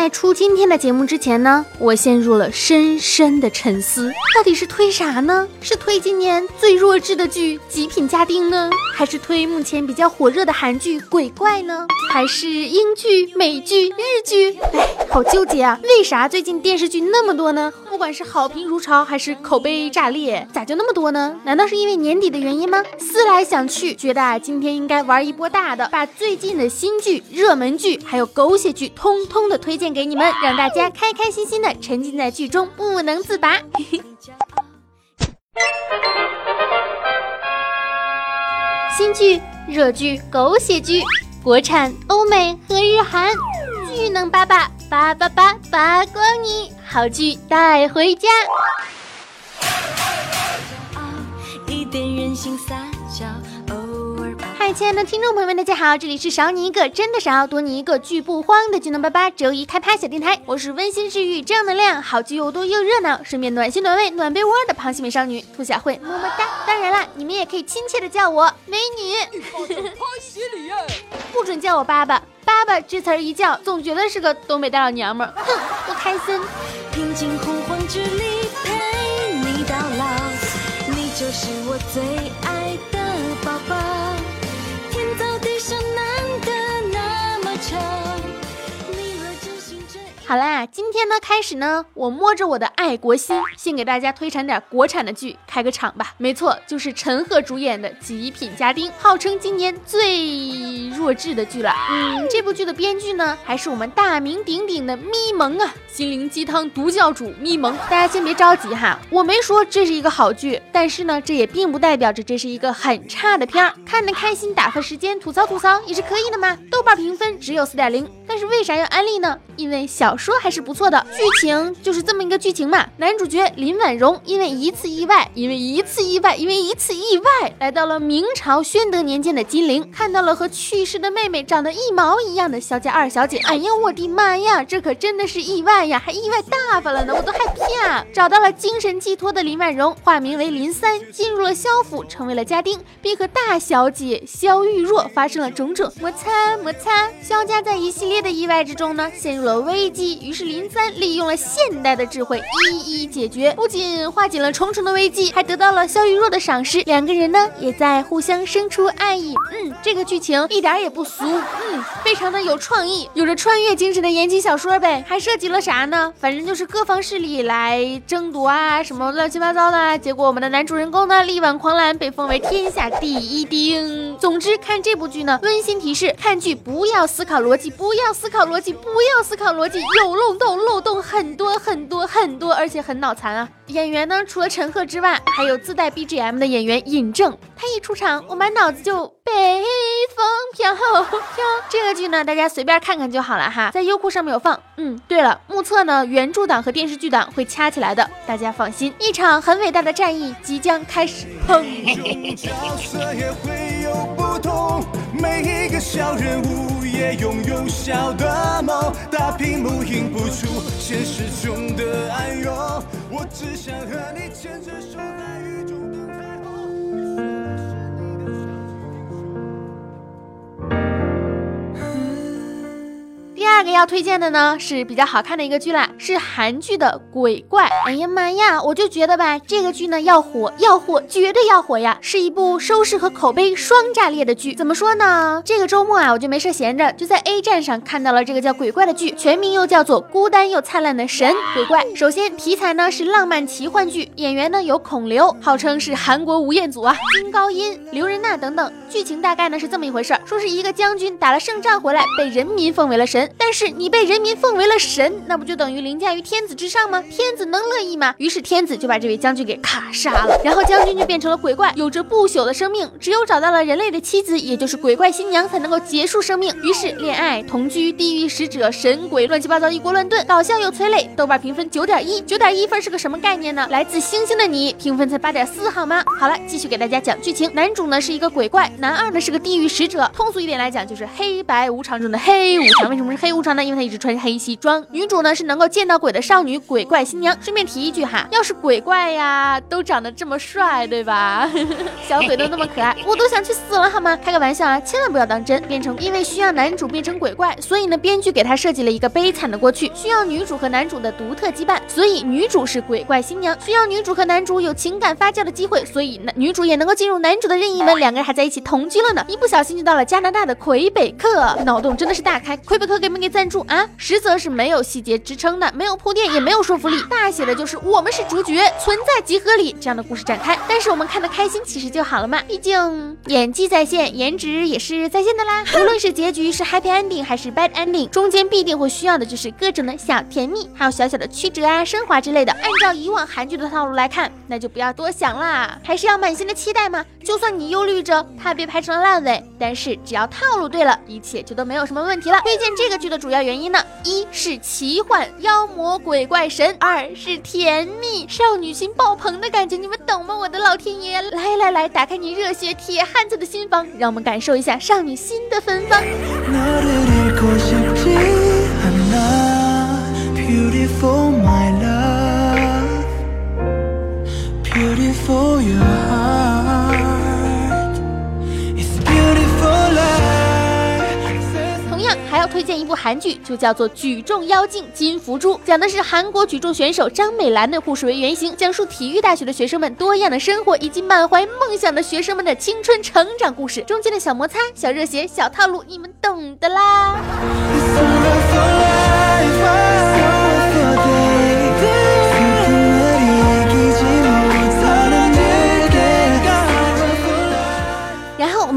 在出今天的节目之前呢，我陷入了深深的沉思，到底是推啥呢？是推今年最弱智的剧《极品家丁》呢，还是推目前比较火热的韩剧《鬼怪》呢？还是英剧、美剧、日剧？哎，好纠结啊！为啥最近电视剧那么多呢？不管是好评如潮，还是口碑炸裂，咋就那么多呢？难道是因为年底的原因吗？思来想去，觉得啊，今天应该玩一波大的，把最近的新剧、热门剧，还有狗血剧，通通的推荐给你们，让大家开开心心的沉浸在剧中，不能自拔。新剧、热剧、狗血剧，国产、欧美和日韩，巨能八八八八八八光你。好剧带回家。嗨，亲爱的听众朋友们，大家好，这里是少你一个真的少，多你一个剧不慌的技能八八周一开拍小电台，我是温馨治愈正能量，好剧又多又热闹，顺便暖心暖胃暖被窝的螃蟹美少女兔小慧，么么哒。当然了，你们也可以亲切的叫我美女，不准叫我爸爸。爸爸这词儿一叫，总觉得是个东北大老娘们儿，哼，不开心。平静呼唤之力，陪你到老，你就是我最爱好啦，今天呢开始呢，我摸着我的爱国心，先给大家推产点国产的剧，开个场吧。没错，就是陈赫主演的《极品家丁》，号称今年最弱智的剧了。嗯，这部剧的编剧呢，还是我们大名鼎鼎的咪蒙啊，心灵鸡汤毒教主咪蒙。大家先别着急哈，我没说这是一个好剧，但是呢，这也并不代表着这是一个很差的片儿。看得开心，打发时间，吐槽吐槽也是可以的嘛。豆瓣评分只有四点零，但是为啥要安利呢？因为小说还是不错的，剧情就是这么一个剧情嘛。男主角林婉容因为一次意外，因为一次意外，因为一次意外，来到了明朝宣德年间的金陵，看到了和去世的妹妹长得一毛一样的萧家二小姐。哎呀，我的妈呀，这可真的是意外呀，还意外大发了呢，我都害怕。找到了精神寄托的林婉容，化名为林三，进入了萧府，成为了家丁，并和大小姐萧玉若发生了种种摩擦摩擦。萧家在一系列的意外之中呢，陷入了危机，于是林三利用了现代的智慧一一解决，不仅化解了重重的危机，还得到了萧玉若的赏识。两个人呢，也在互相生出爱意。嗯，这个剧情一点也不俗，嗯，非常的有创意，有着穿越精神的言情小说呗。还涉及了啥呢？反正就是各方势力来争夺啊，什么乱七八糟的。结果我们的男主人公呢，力挽狂澜，被封为天下第一丁。总之，看这部剧呢，温馨提示：看剧不要思考逻辑，不要思考逻辑，不要思考逻辑，有漏洞，漏洞很多很多很多，多而且很脑残啊。演员呢，除了陈赫之外，还有自带 BGM 的演员尹正，他一出场，我满脑子就北风飘飘。这个剧呢，大家随便看看就好了哈，在优酷上面有放。嗯，对了，目测呢，原著党和电视剧党会掐起来的，大家放心，一场很伟大的战役即将开始。砰！有不同每一个小人物也拥有小的梦，大屏幕映不出现实中的暗涌。我只想和你牵着手在要推荐的呢是比较好看的一个剧啦，是韩剧的《鬼怪》。哎呀妈呀，我就觉得吧，这个剧呢要火，要火，绝对要火呀！是一部收视和口碑双炸裂的剧。怎么说呢？这个周末啊，我就没事闲着，就在 A 站上看到了这个叫《鬼怪》的剧，全名又叫做《孤单又灿烂的神鬼怪》。首先题材呢是浪漫奇幻剧，演员呢有孔刘，号称是韩国吴彦祖啊，金高音、刘仁娜等等。剧情大概呢是这么一回事儿，说是一个将军打了胜仗回来，被人民奉为了神。但是你被人民奉为了神，那不就等于凌驾于天子之上吗？天子能乐意吗？于是天子就把这位将军给咔杀了，然后将军就变成了鬼怪，有着不朽的生命，只有找到了人类的妻子，也就是鬼怪新娘，才能够结束生命。于是恋爱、同居、地狱使者、神鬼，乱七八糟一锅乱炖，搞笑又催泪。豆瓣评分九点一，九点一分是个什么概念呢？来自星星的你，评分才八点四，好吗？好了，继续给大家讲剧情。男主呢是一个鬼怪，男二呢是个地狱使者。通俗一点来讲，就是黑白无常中的黑无常。为什么是黑无常呢呢，因为她一直穿着黑西装。女主呢是能够见到鬼的少女鬼怪新娘。顺便提一句哈，要是鬼怪呀都长得这么帅，对吧？小鬼都那么可爱，我都想去死了好吗？开个玩笑啊，千万不要当真。变成因为需要男主变成鬼怪，所以呢，编剧给他设计了一个悲惨的过去，需要女主和男主的独特羁绊，所以女主是鬼怪新娘。需要女主和男主有情感发酵的机会，所以男女主也能够进入男主的任意门，两个人还在一起同居了呢。一不小心就到了加拿大的魁北克，脑洞真的是大开。魁北克给没给赞助啊？实则是没有细节支撑的，没有铺垫，也没有说服力，大写的就是我们是主角，存在即合理这样的故事展开。但是我们看的开心其实就好了嘛，毕竟演技在线，颜值也是在线的啦。无论是结局是 happy ending 还是 bad ending，中间必定会需要的就是各种的小甜蜜，还有小小的曲折啊、升华之类的。按照以往韩剧的套路来看，那就不要多想啦，还是要满心的期待嘛。就算你忧虑着它被拍成了烂尾，但是只要套路对了，一切就都没有什么问题了。推荐这个剧的主主要原因呢，一是奇幻妖魔鬼怪神，二是甜蜜少女心爆棚的感觉，你们懂吗？我的老天爷！来来来，打开你热血铁汉子的心房，让我们感受一下少女心的芬芳。Beautiful my love Beautiful you are 推荐一部韩剧，就叫做《举重妖精金福珠》，讲的是韩国举重选手张美兰的故事为原型，讲述体育大学的学生们多样的生活，以及满怀梦想的学生们的青春成长故事。中间的小摩擦、小热血、小套路，你们懂的啦。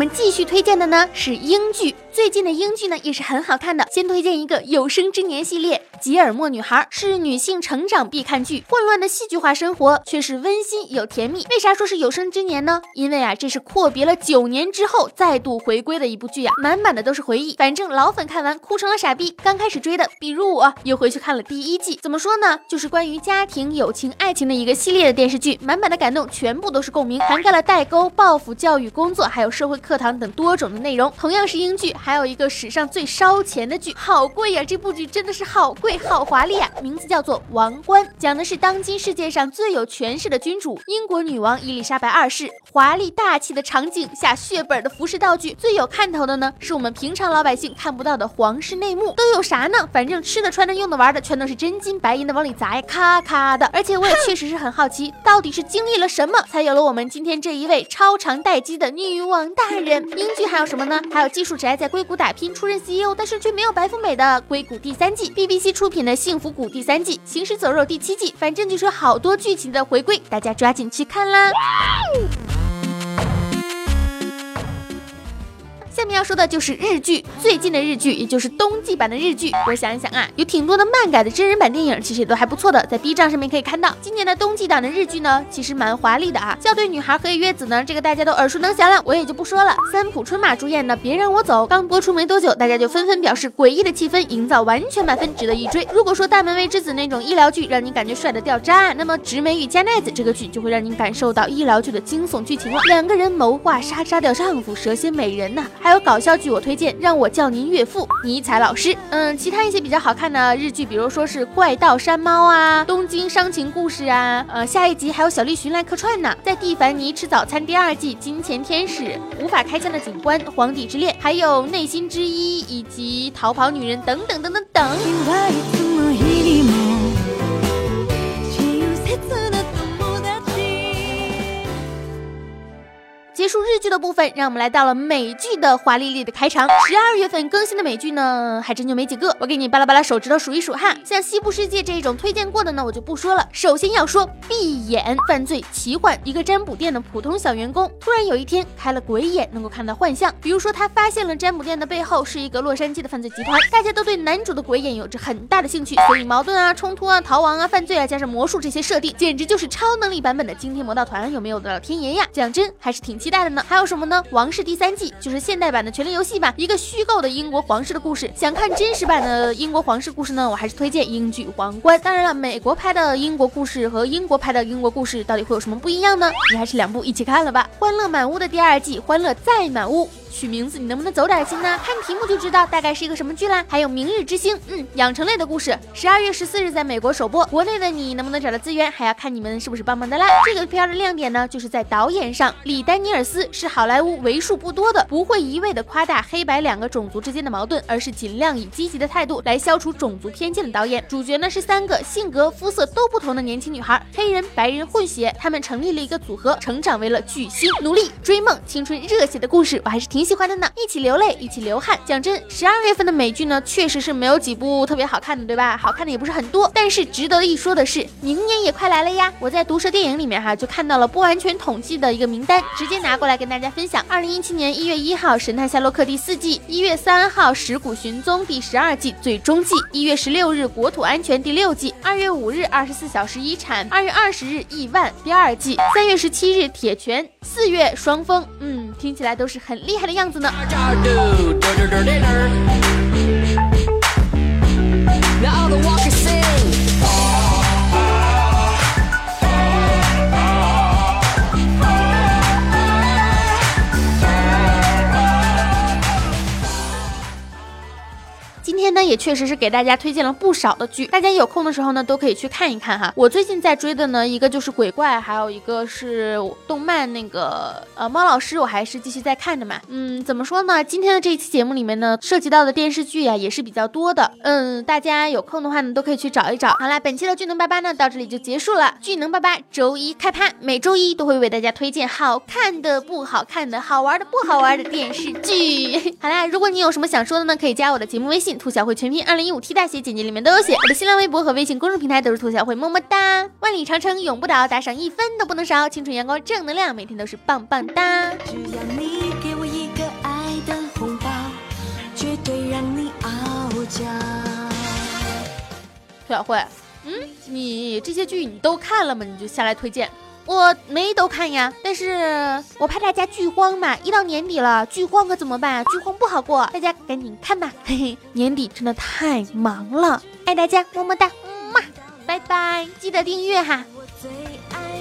继续推荐的呢是英剧，最近的英剧呢也是很好看的。先推荐一个《有生之年》系列，《吉尔莫女孩》是女性成长必看剧，混乱的戏剧化生活却是温馨又甜蜜。为啥说是有生之年呢？因为啊，这是阔别了九年之后再度回归的一部剧呀、满满的都是回忆。反正老粉看完哭成了傻逼，刚开始追的，比如我又回去看了第一季。怎么说呢？就是关于家庭、友情、爱情的一个系列的电视剧，满满的感动，全部都是共鸣，涵盖了代沟、报复、教育、工作，还有社会课堂等多种的内容。同样是英剧，还有一个史上最烧钱的剧，好贵呀！这部剧真的是好贵、好华丽啊！名字叫做《王冠》，讲的是当今世界上最有权势的君主——英国女王伊丽莎白二世。华丽大气的场景下，血本的服饰道具，最有看头的呢，是我们平常老百姓看不到的皇室内幕，都有啥呢？反正吃的、穿的、用的、玩的，全都是真金白银的往里砸呀，咔咔的。而且我也确实是很好奇，到底是经历了什么，才有了我们今天这一位超长待机的女王大人？英剧还有什么呢？还有技术宅在硅谷打拼，出任 CEO，但是却没有白富美的《硅谷》第三季，BBC 出出品的《幸福谷》第三季，《行尸走肉》第七季，反正就是好多剧情的回归，大家抓紧去看啦！下面要说的就是日剧，最近的日剧，也就是冬季版的日剧。我想一想啊，有挺多的漫改的真人版电影，其实也都还不错的，在 B 站上面可以看到。今年的冬季档的日剧呢，其实蛮华丽的啊。校对女孩和月子呢，这个大家都耳熟能详了，我也就不说了。三浦春马主演的《别让我走》刚播出没多久，大家就纷纷表示诡异的气氛营造完全满分，值得一追。如果说大门卫之子那种医疗剧让你感觉帅的掉渣，那么直美与加奈子这个剧就会让你感受到医疗剧的惊悚剧情了。两个人谋划杀杀掉丈夫，蛇蝎美人呐、还有搞笑剧，我推荐《让我叫您岳父》，尼采老师。嗯，其他一些比较好看的日剧，比如说是《怪盗山猫》啊，《东京伤情故事》啊，呃，下一集还有小栗旬来客串呢。在《蒂凡尼吃早餐》第二季，《金钱天使》、《无法开枪的警官》、《皇帝之恋》，还有《内心之一》以及《逃跑女人》等等等等等。结束日剧的部分，让我们来到了美剧的华丽丽的开场。十二月份更新的美剧呢，还真就没几个。我给你巴拉巴拉手指头数一数哈。像《西部世界》这一种推荐过的呢，我就不说了。首先要说闭眼犯罪奇幻，一个占卜店的普通小员工，突然有一天开了鬼眼，能够看到幻象。比如说他发现了占卜店的背后是一个洛杉矶的犯罪集团，大家都对男主的鬼眼有着很大的兴趣，所以矛盾啊、冲突啊、逃亡啊、犯罪啊，加上魔术这些设定，简直就是超能力版本的惊天魔盗团。有没有的老天爷呀？讲真，还是挺期的呢。还有什么呢？《王室》第三季就是现代版的《权力游戏》吧，一个虚构的英国皇室的故事。想看真实版的英国皇室故事呢，我还是推荐英剧《皇冠》。当然了，美国拍的英国故事和英国拍的英国故事到底会有什么不一样呢？你还是两部一起看了吧。《欢乐满屋》的第二季《欢乐再满屋》取名字你能不能走点心呢？看题目就知道大概是一个什么剧啦。还有《明日之星》，嗯，养成类的故事，十二月十四日在美国首播。国内的你能不能找到资源，还要看你们是不是帮忙的啦。这个片的亮点呢，就是在导演上，李丹尼尔斯是好莱坞为数不多的不会一味的夸大黑白两个种族之间的矛盾，而是尽量以积极的态度来消除种族偏见的导演。主角呢是三个性格肤色都不同的年轻女孩，黑人、白人混血，他们成立了一个组合，成长为了巨星，努力追梦，青春热血的故事，我还是挺喜欢的呢。一起流泪，一起流汗。讲真，十二月份的美剧呢，确实是没有几部特别好看的，对吧？好看的也不是很多。但是值得一说的是，明年也快来了呀！我在毒舌电影里面哈，就看到了不完全统计的一个名单，直接拿过来跟大家分享。二零一七年一月一号，《神探夏洛克》第四季；一月三号，《石谷寻踪》第十二季最终季；一月十六日，《国土安全》第六季；二月五日，《二十四小时遗产》；二月二十日，《亿万》第二季；三月十七日，《铁拳》；四月，《双峰》。嗯，听起来都是很厉害的样子呢。呢，也确实是给大家推荐了不少的剧，大家有空的时候呢，都可以去看一看哈。我最近在追的呢，一个就是鬼怪，还有一个是动漫那个呃猫老师，我还是继续在看的嘛。嗯，怎么说呢？今天的这一期节目里面呢，涉及到的电视剧呀也是比较多的。嗯，大家有空的话呢，都可以去找一找。好啦，本期的剧能八八呢到这里就结束了。剧能八八周一开拍，每周一都会为大家推荐好看的、不好看的、好玩的、不好玩的电视剧。好啦，如果你有什么想说的呢，可以加我的节目微信兔。小慧全拼二零一五 T 大写简介里面都有写，我的新浪微博和微信公众平台都是兔小慧，么么哒！万里长城永不倒，打赏一分都不能少，青春阳光正能量，每天都是棒棒哒！只要你给我一个爱的红包，绝对让你傲娇。兔小慧，嗯，你这些剧你都看了吗？你就下来推荐。我没都看呀，但是我怕大家剧荒嘛。一到年底了，剧荒可怎么办？剧荒不好过，大家赶紧看吧。嘿嘿，年底真的太忙了，爱大家，么么哒，嘛，拜拜，记得订阅哈。我最爱